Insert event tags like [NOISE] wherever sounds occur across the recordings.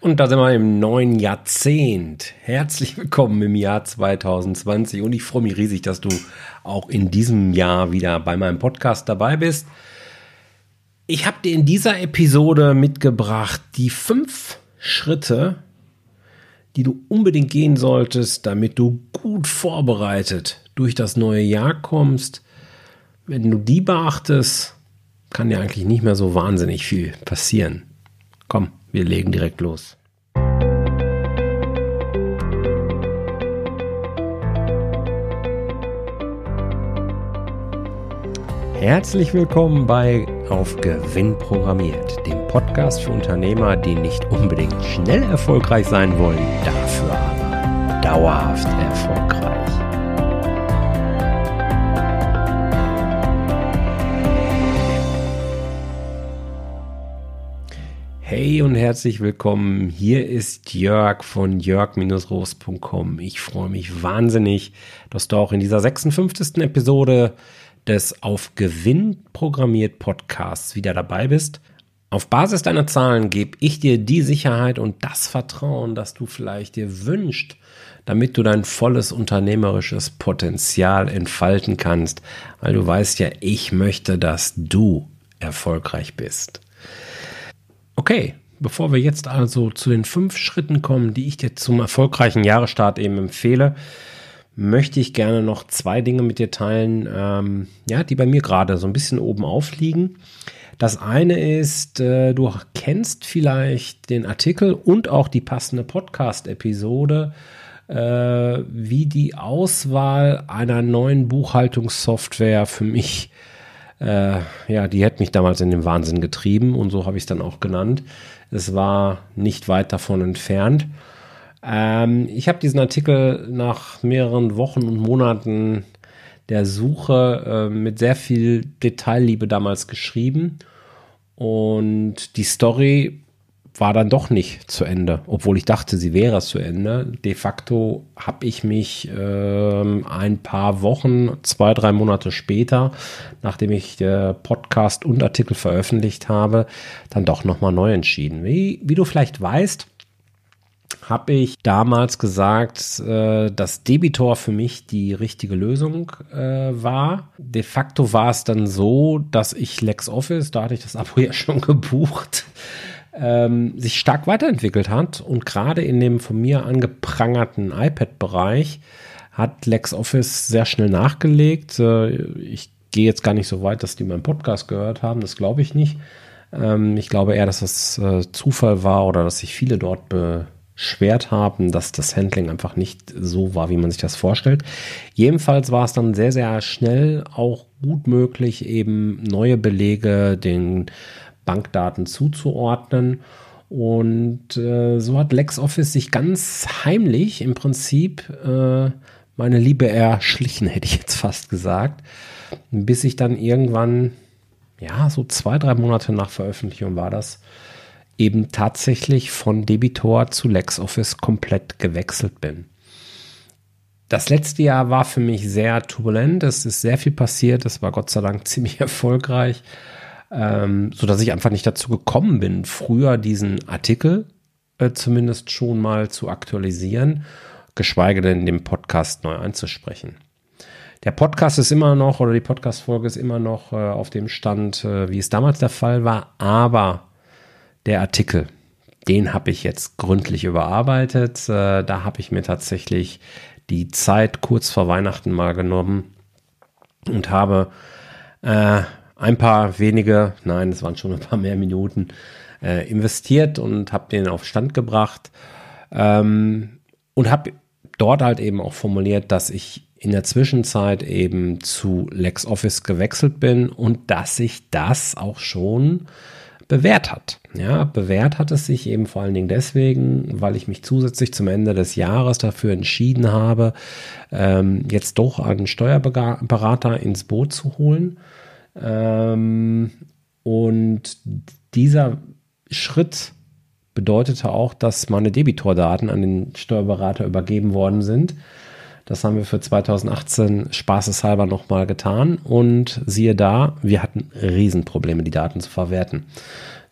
und da sind wir im neuen Jahrzehnt. Herzlich willkommen im Jahr 2020 und ich freue mich riesig, dass du auch in diesem Jahr wieder bei meinem Podcast dabei bist. Ich habe dir in dieser Episode mitgebracht die fünf Schritte, die du unbedingt gehen solltest, damit du gut vorbereitet durch das neue Jahr kommst. Wenn du die beachtest, kann dir eigentlich nicht mehr so wahnsinnig viel passieren. Komm, wir legen direkt los. Herzlich willkommen bei Auf Gewinn programmiert, dem Podcast für Unternehmer, die nicht unbedingt schnell erfolgreich sein wollen, dafür aber dauerhaft erfolgreich. Hey und herzlich willkommen. Hier ist Jörg von jörg-roos.com. Ich freue mich wahnsinnig, dass du auch in dieser 56. Episode des Auf Gewinn programmiert Podcasts wieder dabei bist. Auf Basis deiner Zahlen gebe ich dir die Sicherheit und das Vertrauen, das du vielleicht dir wünschst, damit du dein volles unternehmerisches Potenzial entfalten kannst, weil du weißt ja, ich möchte, dass du erfolgreich bist. Okay, bevor wir jetzt also zu den fünf Schritten kommen, die ich dir zum erfolgreichen Jahresstart eben empfehle, möchte ich gerne noch zwei Dinge mit dir teilen, ähm, ja, die bei mir gerade so ein bisschen oben aufliegen. Das eine ist, äh, du kennst vielleicht den Artikel und auch die passende Podcast-Episode, äh, wie die Auswahl einer neuen Buchhaltungssoftware für mich äh, ja, die hätte mich damals in den Wahnsinn getrieben und so habe ich es dann auch genannt. Es war nicht weit davon entfernt. Ähm, ich habe diesen Artikel nach mehreren Wochen und Monaten der Suche äh, mit sehr viel Detailliebe damals geschrieben. Und die Story war dann doch nicht zu Ende, obwohl ich dachte, sie wäre zu Ende. De facto habe ich mich äh, ein paar Wochen, zwei, drei Monate später, nachdem ich äh, Podcast und Artikel veröffentlicht habe, dann doch nochmal neu entschieden. Wie, wie du vielleicht weißt, habe ich damals gesagt, äh, dass Debitor für mich die richtige Lösung äh, war. De facto war es dann so, dass ich LexOffice, da hatte ich das Abo [LAUGHS] ja schon gebucht, ähm, sich stark weiterentwickelt hat und gerade in dem von mir angeprangerten iPad-Bereich hat LexOffice sehr schnell nachgelegt. Äh, ich gehe jetzt gar nicht so weit, dass die meinen Podcast gehört haben, das glaube ich nicht. Ähm, ich glaube eher, dass das äh, Zufall war oder dass sich viele dort beschwert haben, dass das Handling einfach nicht so war, wie man sich das vorstellt. Jedenfalls war es dann sehr, sehr schnell auch gut möglich, eben neue Belege den Bankdaten zuzuordnen. Und äh, so hat LexOffice sich ganz heimlich im Prinzip äh, meine Liebe erschlichen, [LAUGHS] hätte ich jetzt fast gesagt, bis ich dann irgendwann, ja, so zwei, drei Monate nach Veröffentlichung war das, eben tatsächlich von Debitor zu LexOffice komplett gewechselt bin. Das letzte Jahr war für mich sehr turbulent. Es ist sehr viel passiert. Es war Gott sei Dank ziemlich [LAUGHS] erfolgreich ähm, so dass ich einfach nicht dazu gekommen bin, früher diesen Artikel äh, zumindest schon mal zu aktualisieren, geschweige denn den Podcast neu einzusprechen. Der Podcast ist immer noch oder die Podcast-Folge ist immer noch äh, auf dem Stand, äh, wie es damals der Fall war, aber der Artikel, den habe ich jetzt gründlich überarbeitet. Äh, da habe ich mir tatsächlich die Zeit kurz vor Weihnachten mal genommen und habe äh, ein paar wenige, nein, es waren schon ein paar mehr Minuten äh, investiert und habe den auf Stand gebracht ähm, und habe dort halt eben auch formuliert, dass ich in der Zwischenzeit eben zu LexOffice gewechselt bin und dass sich das auch schon bewährt hat. Ja, bewährt hat es sich eben vor allen Dingen deswegen, weil ich mich zusätzlich zum Ende des Jahres dafür entschieden habe, ähm, jetzt doch einen Steuerberater ins Boot zu holen ähm, und dieser Schritt bedeutete auch, dass meine Debitordaten an den Steuerberater übergeben worden sind. Das haben wir für 2018 spaßeshalber nochmal getan und siehe da, wir hatten Riesenprobleme, die Daten zu verwerten.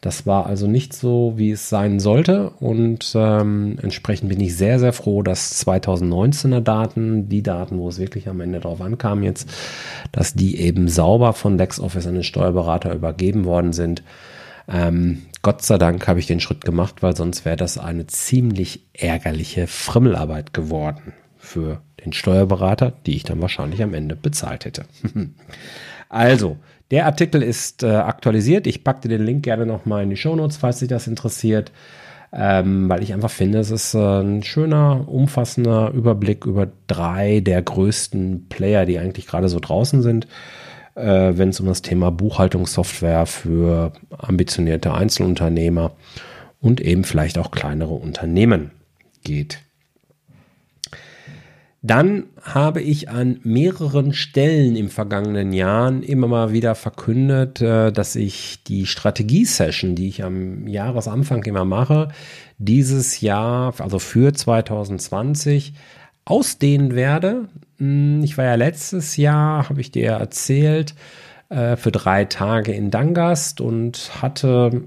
Das war also nicht so, wie es sein sollte. Und ähm, entsprechend bin ich sehr, sehr froh, dass 2019er Daten, die Daten, wo es wirklich am Ende drauf ankam jetzt, dass die eben sauber von LexOffice an den Steuerberater übergeben worden sind. Ähm, Gott sei Dank habe ich den Schritt gemacht, weil sonst wäre das eine ziemlich ärgerliche Frimmelarbeit geworden für den Steuerberater, die ich dann wahrscheinlich am Ende bezahlt hätte. [LAUGHS] also, der Artikel ist äh, aktualisiert. Ich packte den Link gerne nochmal in die Show Notes, falls sich das interessiert, ähm, weil ich einfach finde, es ist äh, ein schöner, umfassender Überblick über drei der größten Player, die eigentlich gerade so draußen sind, äh, wenn es um das Thema Buchhaltungssoftware für ambitionierte Einzelunternehmer und eben vielleicht auch kleinere Unternehmen geht. Dann habe ich an mehreren Stellen im vergangenen Jahren immer mal wieder verkündet, äh, dass ich die Strategie-Session, die ich am Jahresanfang immer mache, dieses Jahr, also für 2020, ausdehnen werde. Hm, ich war ja letztes Jahr, habe ich dir erzählt, äh, für drei Tage in Dangast und hatte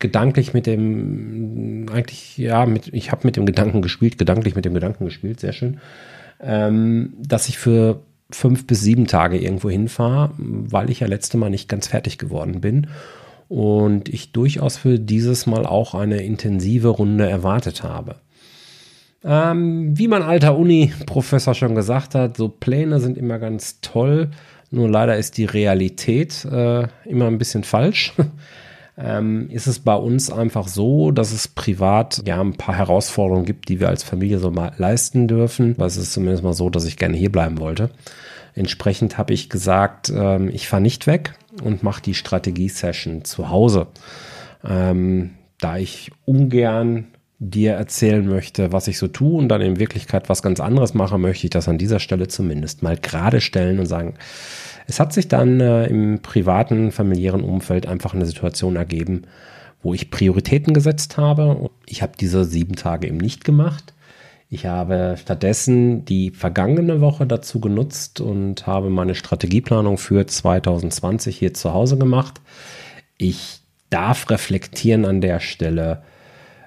gedanklich mit dem, eigentlich, ja, mit, ich habe mit dem Gedanken gespielt, gedanklich mit dem Gedanken gespielt, sehr schön ähm, dass ich für fünf bis sieben Tage irgendwo hinfahre, weil ich ja letzte Mal nicht ganz fertig geworden bin. Und ich durchaus für dieses Mal auch eine intensive Runde erwartet habe. Ähm, wie mein alter Uni-Professor schon gesagt hat, so Pläne sind immer ganz toll, nur leider ist die Realität äh, immer ein bisschen falsch. Ähm, ist es bei uns einfach so, dass es privat ja ein paar Herausforderungen gibt, die wir als Familie so mal leisten dürfen. Aber es ist zumindest mal so, dass ich gerne hier bleiben wollte. Entsprechend habe ich gesagt, ähm, ich fahre nicht weg und mache die Strategie-Session zu Hause. Ähm, da ich ungern dir erzählen möchte, was ich so tue und dann in Wirklichkeit was ganz anderes mache, möchte ich das an dieser Stelle zumindest mal gerade stellen und sagen, es hat sich dann äh, im privaten, familiären Umfeld einfach eine Situation ergeben, wo ich Prioritäten gesetzt habe. Ich habe diese sieben Tage eben nicht gemacht. Ich habe stattdessen die vergangene Woche dazu genutzt und habe meine Strategieplanung für 2020 hier zu Hause gemacht. Ich darf reflektieren an der Stelle.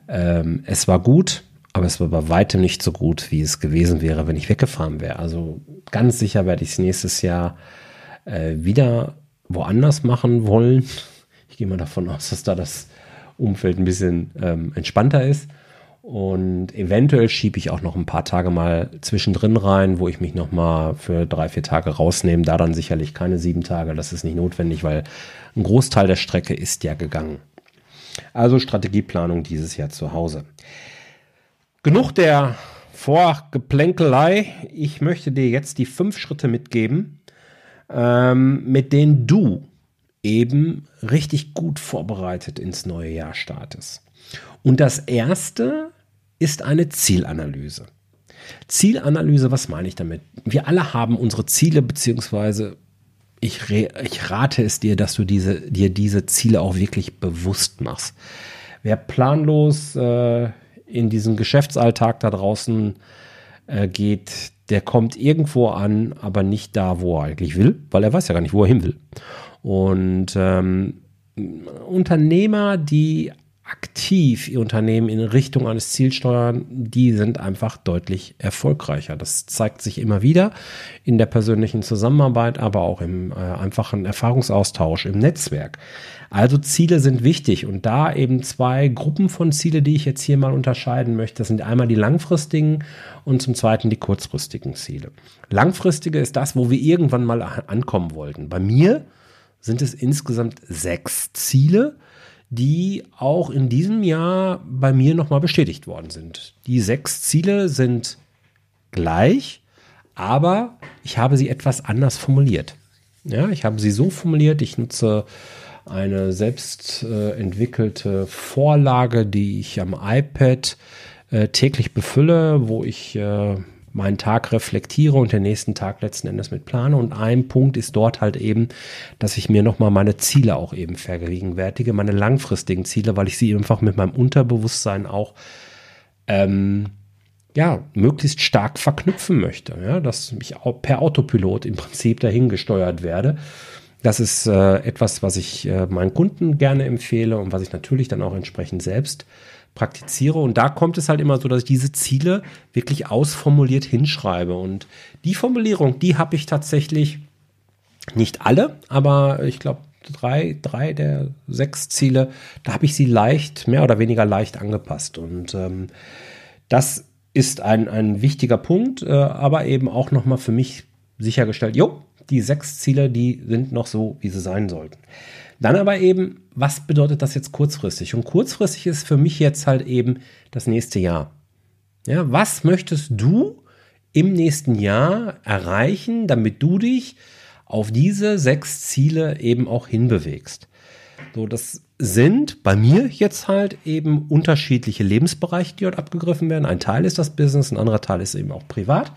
Ähm, es war gut, aber es war bei weitem nicht so gut, wie es gewesen wäre, wenn ich weggefahren wäre. Also ganz sicher werde ich es nächstes Jahr äh, wieder woanders machen wollen. Ich gehe mal davon aus, dass da das Umfeld ein bisschen ähm, entspannter ist. Und eventuell schiebe ich auch noch ein paar Tage mal zwischendrin rein, wo ich mich noch mal für drei, vier Tage rausnehme. Da dann sicherlich keine sieben Tage. Das ist nicht notwendig, weil ein Großteil der Strecke ist ja gegangen. Also Strategieplanung dieses Jahr zu Hause. Genug der Vorgeplänkelei. Ich möchte dir jetzt die fünf Schritte mitgeben, ähm, mit denen du eben richtig gut vorbereitet ins neue Jahr startest. Und das erste ist eine Zielanalyse. Zielanalyse, was meine ich damit? Wir alle haben unsere Ziele, beziehungsweise ich, ich rate es dir, dass du diese, dir diese Ziele auch wirklich bewusst machst. Wer planlos äh, in diesen Geschäftsalltag da draußen äh, geht, der kommt irgendwo an, aber nicht da, wo er eigentlich will, weil er weiß ja gar nicht, wo er hin will. Und ähm, Unternehmer, die aktiv ihr Unternehmen in Richtung eines Ziels steuern, die sind einfach deutlich erfolgreicher. Das zeigt sich immer wieder in der persönlichen Zusammenarbeit, aber auch im äh, einfachen Erfahrungsaustausch im Netzwerk. Also Ziele sind wichtig und da eben zwei Gruppen von Ziele, die ich jetzt hier mal unterscheiden möchte. Das sind einmal die langfristigen und zum zweiten die kurzfristigen Ziele. Langfristige ist das, wo wir irgendwann mal ankommen wollten. Bei mir sind es insgesamt sechs Ziele die auch in diesem Jahr bei mir nochmal bestätigt worden sind. Die sechs Ziele sind gleich, aber ich habe sie etwas anders formuliert. Ja, ich habe sie so formuliert, ich nutze eine selbst äh, entwickelte Vorlage, die ich am iPad äh, täglich befülle, wo ich äh, meinen Tag reflektiere und den nächsten Tag letzten Endes mit plane. Und ein Punkt ist dort halt eben, dass ich mir nochmal meine Ziele auch eben vergegenwärtige, meine langfristigen Ziele, weil ich sie einfach mit meinem Unterbewusstsein auch ähm, ja, möglichst stark verknüpfen möchte, ja, dass ich auch per Autopilot im Prinzip dahin gesteuert werde. Das ist äh, etwas, was ich äh, meinen Kunden gerne empfehle und was ich natürlich dann auch entsprechend selbst praktiziere. Und da kommt es halt immer so, dass ich diese Ziele wirklich ausformuliert hinschreibe. Und die Formulierung, die habe ich tatsächlich nicht alle, aber ich glaube drei, drei der sechs Ziele, da habe ich sie leicht, mehr oder weniger leicht angepasst. Und ähm, das ist ein, ein wichtiger Punkt, äh, aber eben auch nochmal für mich sichergestellt, jo, die sechs Ziele, die sind noch so, wie sie sein sollten. Dann aber eben, was bedeutet das jetzt kurzfristig? Und kurzfristig ist für mich jetzt halt eben das nächste Jahr. Ja, was möchtest du im nächsten Jahr erreichen, damit du dich auf diese sechs Ziele eben auch hinbewegst? So, das sind bei mir jetzt halt eben unterschiedliche Lebensbereiche, die dort abgegriffen werden. Ein Teil ist das Business, ein anderer Teil ist eben auch privat.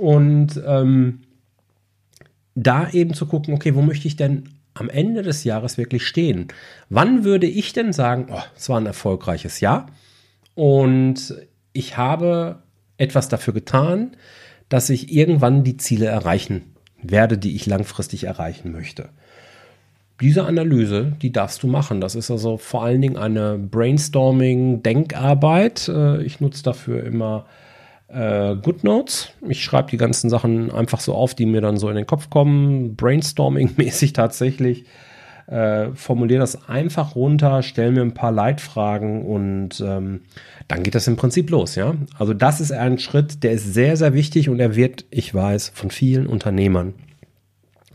Und ähm, da eben zu gucken, okay, wo möchte ich denn am Ende des Jahres wirklich stehen? Wann würde ich denn sagen, oh, es war ein erfolgreiches Jahr und ich habe etwas dafür getan, dass ich irgendwann die Ziele erreichen werde, die ich langfristig erreichen möchte? Diese Analyse, die darfst du machen. Das ist also vor allen Dingen eine Brainstorming-Denkarbeit. Äh, ich nutze dafür immer äh, GoodNotes. Ich schreibe die ganzen Sachen einfach so auf, die mir dann so in den Kopf kommen, brainstorming-mäßig tatsächlich. Äh, formuliere das einfach runter, stelle mir ein paar Leitfragen und ähm, dann geht das im Prinzip los, ja. Also das ist ein Schritt, der ist sehr, sehr wichtig und er wird, ich weiß, von vielen Unternehmern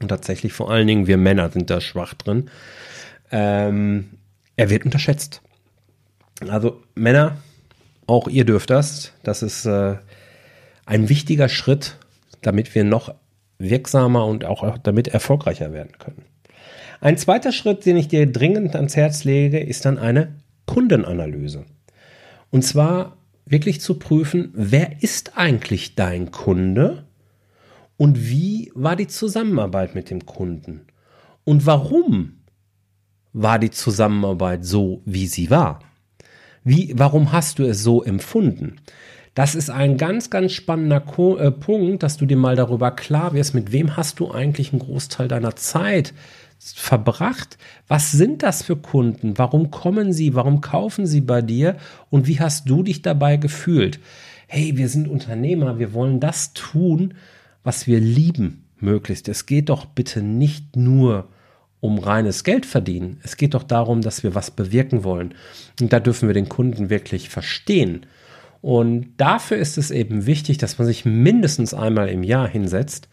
und tatsächlich vor allen Dingen wir Männer sind da schwach drin. Ähm, er wird unterschätzt. Also Männer, auch ihr dürft das. Das ist äh, ein wichtiger Schritt, damit wir noch wirksamer und auch damit erfolgreicher werden können. Ein zweiter Schritt, den ich dir dringend ans Herz lege, ist dann eine Kundenanalyse. Und zwar wirklich zu prüfen, wer ist eigentlich dein Kunde und wie war die Zusammenarbeit mit dem Kunden und warum war die Zusammenarbeit so, wie sie war. Wie, warum hast du es so empfunden? Das ist ein ganz, ganz spannender Ko äh, Punkt, dass du dir mal darüber klar wirst, mit wem hast du eigentlich einen Großteil deiner Zeit verbracht? Was sind das für Kunden? Warum kommen sie? Warum kaufen sie bei dir? Und wie hast du dich dabei gefühlt? Hey, wir sind Unternehmer, wir wollen das tun, was wir lieben, möglichst. Es geht doch bitte nicht nur um reines Geld verdienen. Es geht doch darum, dass wir was bewirken wollen. Und da dürfen wir den Kunden wirklich verstehen. Und dafür ist es eben wichtig, dass man sich mindestens einmal im Jahr hinsetzt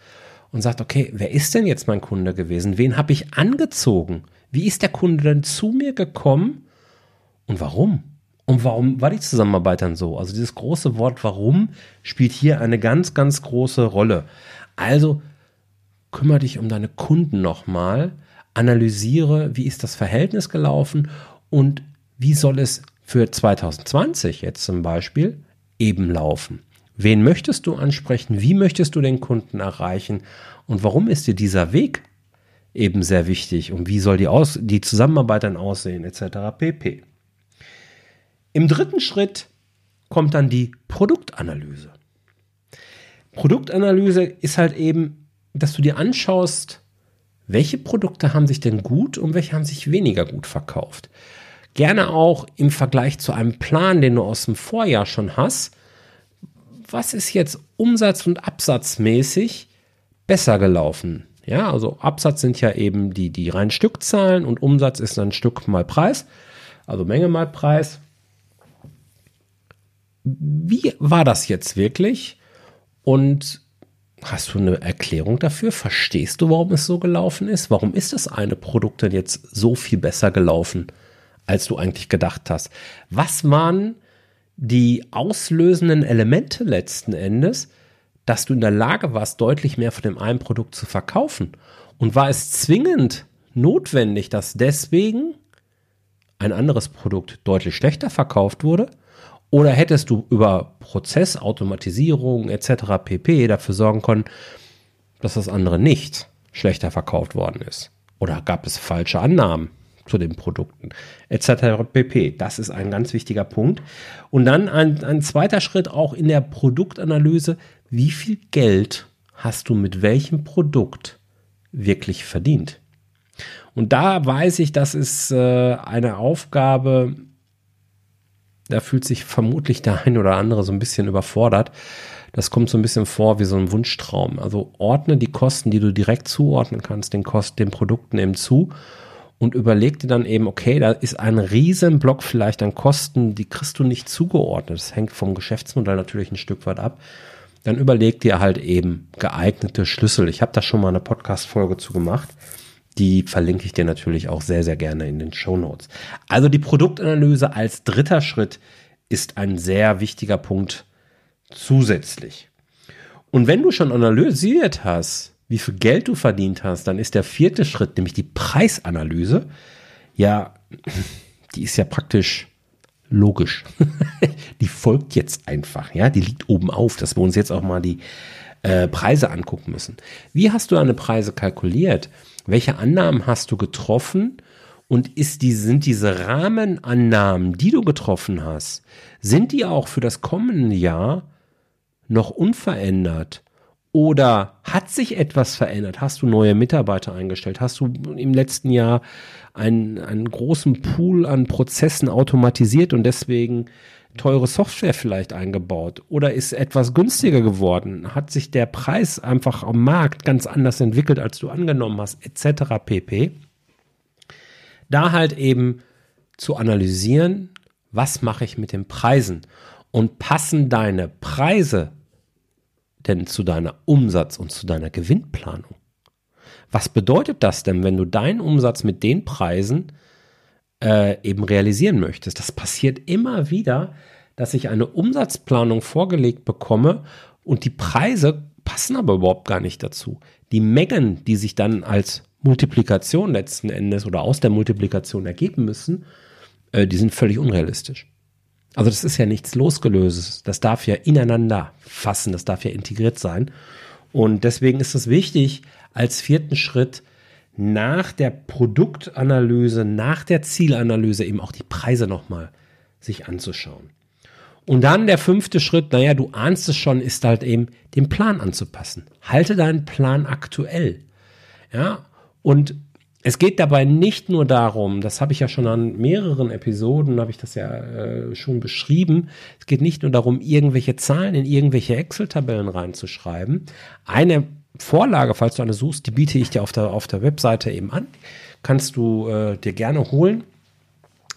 und sagt, okay, wer ist denn jetzt mein Kunde gewesen? Wen habe ich angezogen? Wie ist der Kunde denn zu mir gekommen? Und warum? Und warum war die Zusammenarbeit dann so? Also dieses große Wort warum spielt hier eine ganz, ganz große Rolle. Also kümmere dich um deine Kunden nochmal analysiere, wie ist das Verhältnis gelaufen und wie soll es für 2020 jetzt zum Beispiel eben laufen. Wen möchtest du ansprechen? Wie möchtest du den Kunden erreichen? Und warum ist dir dieser Weg eben sehr wichtig? Und wie soll die, Aus die Zusammenarbeit dann aussehen, etc. pp. Im dritten Schritt kommt dann die Produktanalyse. Produktanalyse ist halt eben, dass du dir anschaust, welche Produkte haben sich denn gut und welche haben sich weniger gut verkauft. Gerne auch im Vergleich zu einem Plan, den du aus dem Vorjahr schon hast. Was ist jetzt umsatz- und absatzmäßig besser gelaufen? Ja, also Absatz sind ja eben die, die reinen Stückzahlen und Umsatz ist dann Stück mal Preis, also Menge mal Preis. Wie war das jetzt wirklich? Und Hast du eine Erklärung dafür? Verstehst du, warum es so gelaufen ist? Warum ist das eine Produkt denn jetzt so viel besser gelaufen, als du eigentlich gedacht hast? Was waren die auslösenden Elemente letzten Endes, dass du in der Lage warst, deutlich mehr von dem einen Produkt zu verkaufen? Und war es zwingend notwendig, dass deswegen ein anderes Produkt deutlich schlechter verkauft wurde? Oder hättest du über Prozess, Automatisierung etc. pp. dafür sorgen können, dass das andere nicht schlechter verkauft worden ist? Oder gab es falsche Annahmen zu den Produkten etc. pp. Das ist ein ganz wichtiger Punkt. Und dann ein, ein zweiter Schritt auch in der Produktanalyse. Wie viel Geld hast du mit welchem Produkt wirklich verdient. Und da weiß ich, das ist äh, eine Aufgabe, da fühlt sich vermutlich der ein oder andere so ein bisschen überfordert. Das kommt so ein bisschen vor wie so ein Wunschtraum. Also ordne die Kosten, die du direkt zuordnen kannst, den Kosten, den Produkten eben zu und überleg dir dann eben, okay, da ist ein Riesenblock vielleicht an Kosten, die kriegst du nicht zugeordnet. Das hängt vom Geschäftsmodell natürlich ein Stück weit ab. Dann überleg dir halt eben geeignete Schlüssel. Ich habe da schon mal eine Podcast-Folge zu gemacht. Die verlinke ich dir natürlich auch sehr, sehr gerne in den Show Notes. Also die Produktanalyse als dritter Schritt ist ein sehr wichtiger Punkt zusätzlich. Und wenn du schon analysiert hast, wie viel Geld du verdient hast, dann ist der vierte Schritt, nämlich die Preisanalyse, ja, [LAUGHS] die ist ja praktisch logisch. [LAUGHS] die folgt jetzt einfach, ja, die liegt oben auf, dass wir uns jetzt auch mal die äh, Preise angucken müssen. Wie hast du deine Preise kalkuliert? Welche Annahmen hast du getroffen? Und ist die, sind diese Rahmenannahmen, die du getroffen hast, sind die auch für das kommende Jahr noch unverändert? Oder hat sich etwas verändert? Hast du neue Mitarbeiter eingestellt? Hast du im letzten Jahr einen, einen großen Pool an Prozessen automatisiert und deswegen teure Software vielleicht eingebaut? Oder ist etwas günstiger geworden? Hat sich der Preis einfach am Markt ganz anders entwickelt, als du angenommen hast, etc. pp. Da halt eben zu analysieren, was mache ich mit den Preisen? Und passen deine Preise denn zu deiner Umsatz- und zu deiner Gewinnplanung? Was bedeutet das denn, wenn du deinen Umsatz mit den Preisen äh, eben realisieren möchtest? Das passiert immer wieder, dass ich eine Umsatzplanung vorgelegt bekomme und die Preise passen aber überhaupt gar nicht dazu. Die Mengen, die sich dann als Multiplikation letzten Endes oder aus der Multiplikation ergeben müssen, äh, die sind völlig unrealistisch. Also das ist ja nichts losgelöstes. Das darf ja ineinander fassen, das darf ja integriert sein. Und deswegen ist es wichtig, als vierten Schritt nach der Produktanalyse, nach der Zielanalyse eben auch die Preise nochmal sich anzuschauen. Und dann der fünfte Schritt, naja, du ahnst es schon, ist halt eben den Plan anzupassen. Halte deinen Plan aktuell. Ja, und es geht dabei nicht nur darum, das habe ich ja schon an mehreren Episoden, habe ich das ja äh, schon beschrieben, es geht nicht nur darum, irgendwelche Zahlen in irgendwelche Excel-Tabellen reinzuschreiben. Eine Vorlage, falls du eine suchst, die biete ich dir auf der, auf der Webseite eben an, kannst du äh, dir gerne holen.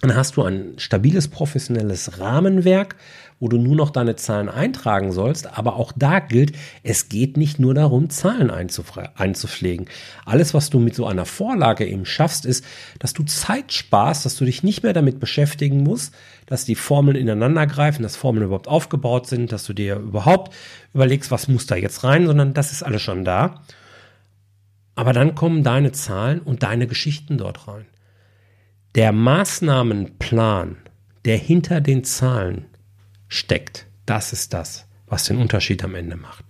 Dann hast du ein stabiles, professionelles Rahmenwerk, wo du nur noch deine Zahlen eintragen sollst. Aber auch da gilt, es geht nicht nur darum, Zahlen einzupflegen. Alles, was du mit so einer Vorlage eben schaffst, ist, dass du Zeit sparst, dass du dich nicht mehr damit beschäftigen musst, dass die Formeln ineinander greifen, dass Formeln überhaupt aufgebaut sind, dass du dir überhaupt überlegst, was muss da jetzt rein, sondern das ist alles schon da. Aber dann kommen deine Zahlen und deine Geschichten dort rein. Der Maßnahmenplan, der hinter den Zahlen steckt. Das ist das, was den Unterschied am Ende macht.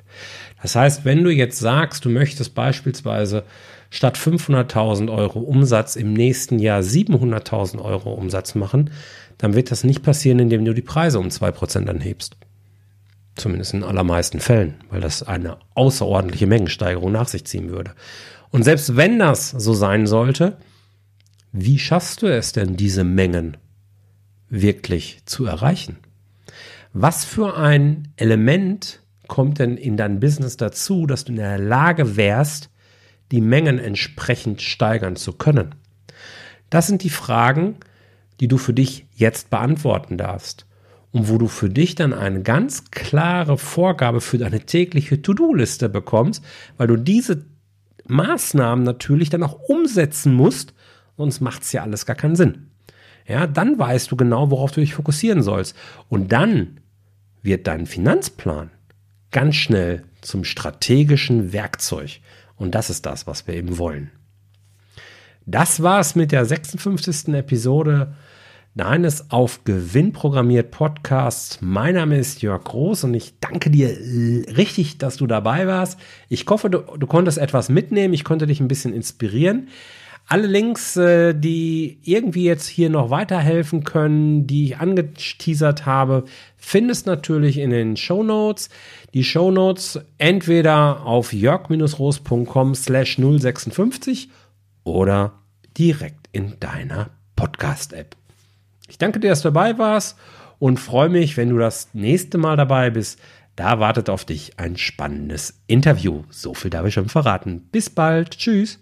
Das heißt, wenn du jetzt sagst, du möchtest beispielsweise statt 500.000 Euro Umsatz im nächsten Jahr 700.000 Euro Umsatz machen, dann wird das nicht passieren, indem du die Preise um 2% anhebst. Zumindest in allermeisten Fällen, weil das eine außerordentliche Mengensteigerung nach sich ziehen würde. Und selbst wenn das so sein sollte, wie schaffst du es denn, diese Mengen wirklich zu erreichen? Was für ein Element kommt denn in dein Business dazu, dass du in der Lage wärst, die Mengen entsprechend steigern zu können? Das sind die Fragen, die du für dich jetzt beantworten darfst und wo du für dich dann eine ganz klare Vorgabe für deine tägliche To-Do-Liste bekommst, weil du diese Maßnahmen natürlich dann auch umsetzen musst, sonst macht es ja alles gar keinen Sinn. Ja, dann weißt du genau, worauf du dich fokussieren sollst. Und dann wird dein Finanzplan ganz schnell zum strategischen Werkzeug. Und das ist das, was wir eben wollen. Das war's mit der 56. Episode deines auf Gewinn programmiert Podcasts. Mein Name ist Jörg Groß und ich danke dir richtig, dass du dabei warst. Ich hoffe, du, du konntest etwas mitnehmen. Ich konnte dich ein bisschen inspirieren. Alle Links, äh, die irgendwie jetzt hier noch weiterhelfen können, die ich angeteasert habe, findest natürlich in den Show Notes. Die Show Notes entweder auf jörg-roos.com slash 056 oder direkt in deiner Podcast-App. Ich danke dir, dass du dabei warst und freue mich, wenn du das nächste Mal dabei bist. Da wartet auf dich ein spannendes Interview. So viel darf ich schon verraten. Bis bald. Tschüss.